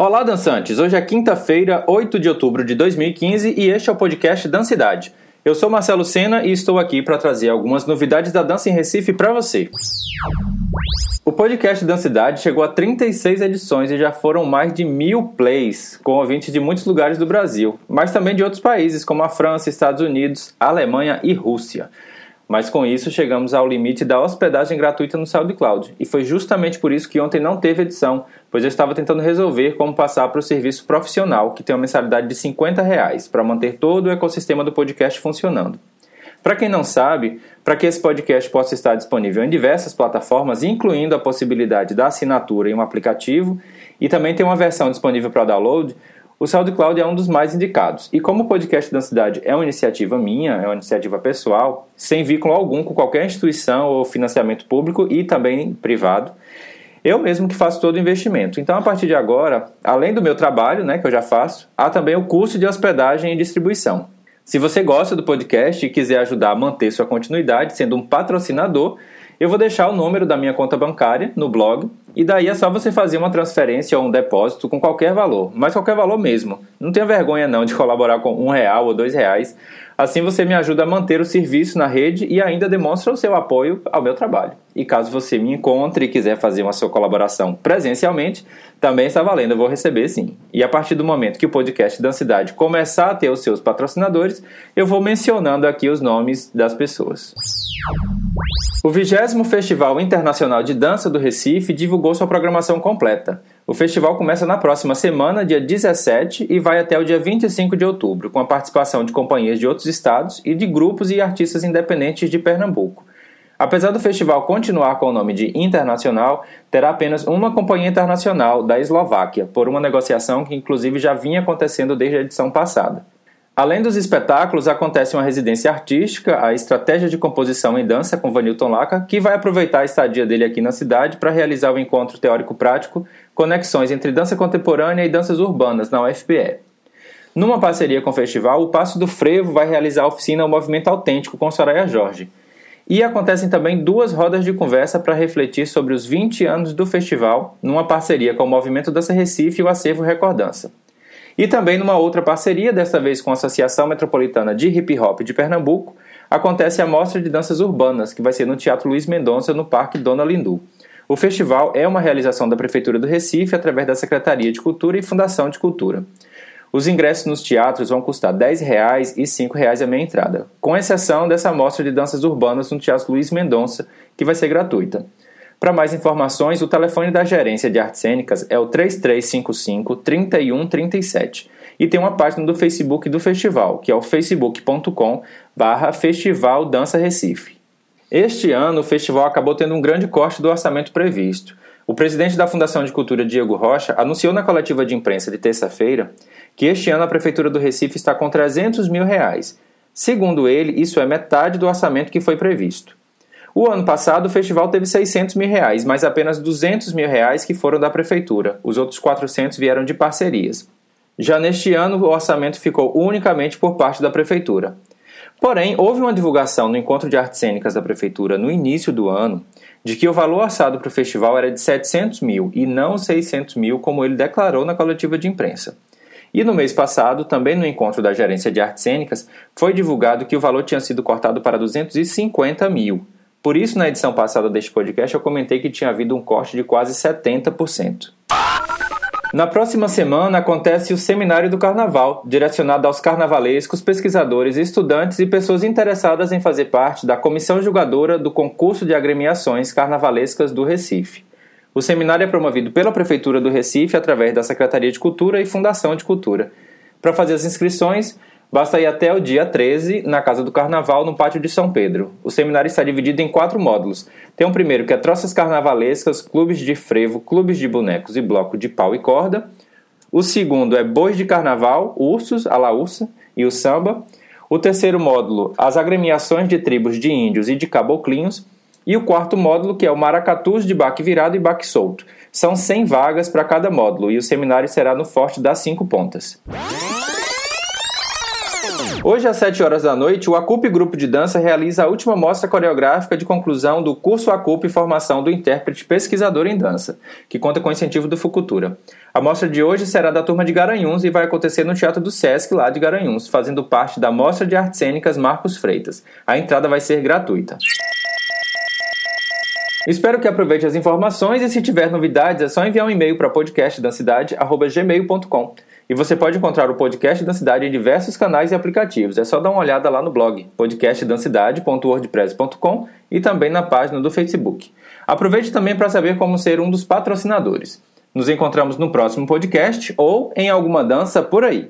Olá, dançantes! Hoje é quinta-feira, 8 de outubro de 2015 e este é o podcast Dancidade. Eu sou Marcelo Sena e estou aqui para trazer algumas novidades da dança em Recife para você. O podcast Dancidade chegou a 36 edições e já foram mais de mil plays, com ouvintes de muitos lugares do Brasil, mas também de outros países como a França, Estados Unidos, Alemanha e Rússia. Mas com isso chegamos ao limite da hospedagem gratuita no SoundCloud. E foi justamente por isso que ontem não teve edição, pois eu estava tentando resolver como passar para o serviço profissional, que tem uma mensalidade de 50 reais, para manter todo o ecossistema do podcast funcionando. Para quem não sabe, para que esse podcast possa estar disponível em diversas plataformas, incluindo a possibilidade da assinatura em um aplicativo, e também tem uma versão disponível para download, o SoundCloud é um dos mais indicados. E como o podcast da cidade é uma iniciativa minha, é uma iniciativa pessoal, sem vínculo algum com qualquer instituição ou financiamento público e também privado, eu mesmo que faço todo o investimento. Então, a partir de agora, além do meu trabalho, né, que eu já faço, há também o curso de hospedagem e distribuição. Se você gosta do podcast e quiser ajudar a manter sua continuidade sendo um patrocinador, eu vou deixar o número da minha conta bancária no blog e daí é só você fazer uma transferência ou um depósito com qualquer valor, mas qualquer valor mesmo. Não tenha vergonha não de colaborar com um real ou dois reais. Assim você me ajuda a manter o serviço na rede e ainda demonstra o seu apoio ao meu trabalho. E caso você me encontre e quiser fazer uma sua colaboração presencialmente, também está valendo, eu vou receber sim. E a partir do momento que o podcast da cidade começar a ter os seus patrocinadores, eu vou mencionando aqui os nomes das pessoas. O 20 Festival Internacional de Dança do Recife divulgou sua programação completa. O festival começa na próxima semana, dia 17, e vai até o dia 25 de outubro, com a participação de companhias de outros estados e de grupos e artistas independentes de Pernambuco. Apesar do festival continuar com o nome de Internacional, terá apenas uma companhia internacional da Eslováquia, por uma negociação que inclusive já vinha acontecendo desde a edição passada. Além dos espetáculos, acontece uma residência artística, a Estratégia de Composição em Dança com Vanilton Laca, que vai aproveitar a estadia dele aqui na cidade para realizar o encontro teórico-prático Conexões entre Dança Contemporânea e Danças Urbanas, na UFPE. Numa parceria com o festival, o Passo do Frevo vai realizar a oficina O Movimento Autêntico com Soraya Jorge. E acontecem também duas rodas de conversa para refletir sobre os 20 anos do festival, numa parceria com o Movimento Dança Recife e o Acervo Recordança. E também numa outra parceria, desta vez com a Associação Metropolitana de Hip Hop de Pernambuco, acontece a Mostra de Danças Urbanas, que vai ser no Teatro Luiz Mendonça, no Parque Dona Lindu. O festival é uma realização da Prefeitura do Recife através da Secretaria de Cultura e Fundação de Cultura. Os ingressos nos teatros vão custar R$ 10,00 e R$ 5,00 a meia entrada, com exceção dessa mostra de danças urbanas no Teatro Luiz Mendonça, que vai ser gratuita. Para mais informações, o telefone da Gerência de Artes Cênicas é o 3355 3137 e tem uma página do Facebook do festival, que é o facebook.com barra Festival Dança Recife. Este ano, o festival acabou tendo um grande corte do orçamento previsto. O presidente da Fundação de Cultura, Diego Rocha, anunciou na coletiva de imprensa de terça-feira que este ano a Prefeitura do Recife está com 300 mil reais. Segundo ele, isso é metade do orçamento que foi previsto. O ano passado o festival teve 600 mil reais, mas apenas 200 mil reais que foram da prefeitura. Os outros 400 vieram de parcerias. Já neste ano o orçamento ficou unicamente por parte da prefeitura. Porém, houve uma divulgação no encontro de artes cênicas da prefeitura no início do ano de que o valor orçado para o festival era de 700 mil e não 600 mil, como ele declarou na coletiva de imprensa. E no mês passado, também no encontro da gerência de artes cênicas, foi divulgado que o valor tinha sido cortado para 250 mil. Por isso, na edição passada deste podcast, eu comentei que tinha havido um corte de quase 70%. Na próxima semana acontece o Seminário do Carnaval, direcionado aos carnavalescos, pesquisadores, estudantes e pessoas interessadas em fazer parte da comissão julgadora do concurso de agremiações carnavalescas do Recife. O seminário é promovido pela Prefeitura do Recife através da Secretaria de Cultura e Fundação de Cultura. Para fazer as inscrições, Basta ir até o dia 13 na Casa do Carnaval, no Pátio de São Pedro. O seminário está dividido em quatro módulos. Tem um primeiro que é troças carnavalescas, clubes de frevo, clubes de bonecos e bloco de pau e corda. O segundo é bois de carnaval, ursos, a ursa e o samba. O terceiro módulo, as agremiações de tribos de índios e de caboclinhos. E o quarto módulo, que é o maracatus de baque virado e baque solto. São 100 vagas para cada módulo e o seminário será no Forte das Cinco Pontas. Hoje, às 7 horas da noite, o Acup Grupo de Dança realiza a última mostra coreográfica de conclusão do curso Acup Formação do Intérprete Pesquisador em Dança, que conta com incentivo do Fucultura. A mostra de hoje será da turma de Garanhuns e vai acontecer no Teatro do Sesc, lá de Garanhuns, fazendo parte da Mostra de Artes Cênicas Marcos Freitas. A entrada vai ser gratuita. Espero que aproveite as informações e se tiver novidades é só enviar um e-mail para podcastdancidade.gmail.com. E você pode encontrar o podcast da cidade em diversos canais e aplicativos. É só dar uma olhada lá no blog podcastdancidade.wordpress.com e também na página do Facebook. Aproveite também para saber como ser um dos patrocinadores. Nos encontramos no próximo podcast ou em alguma dança por aí.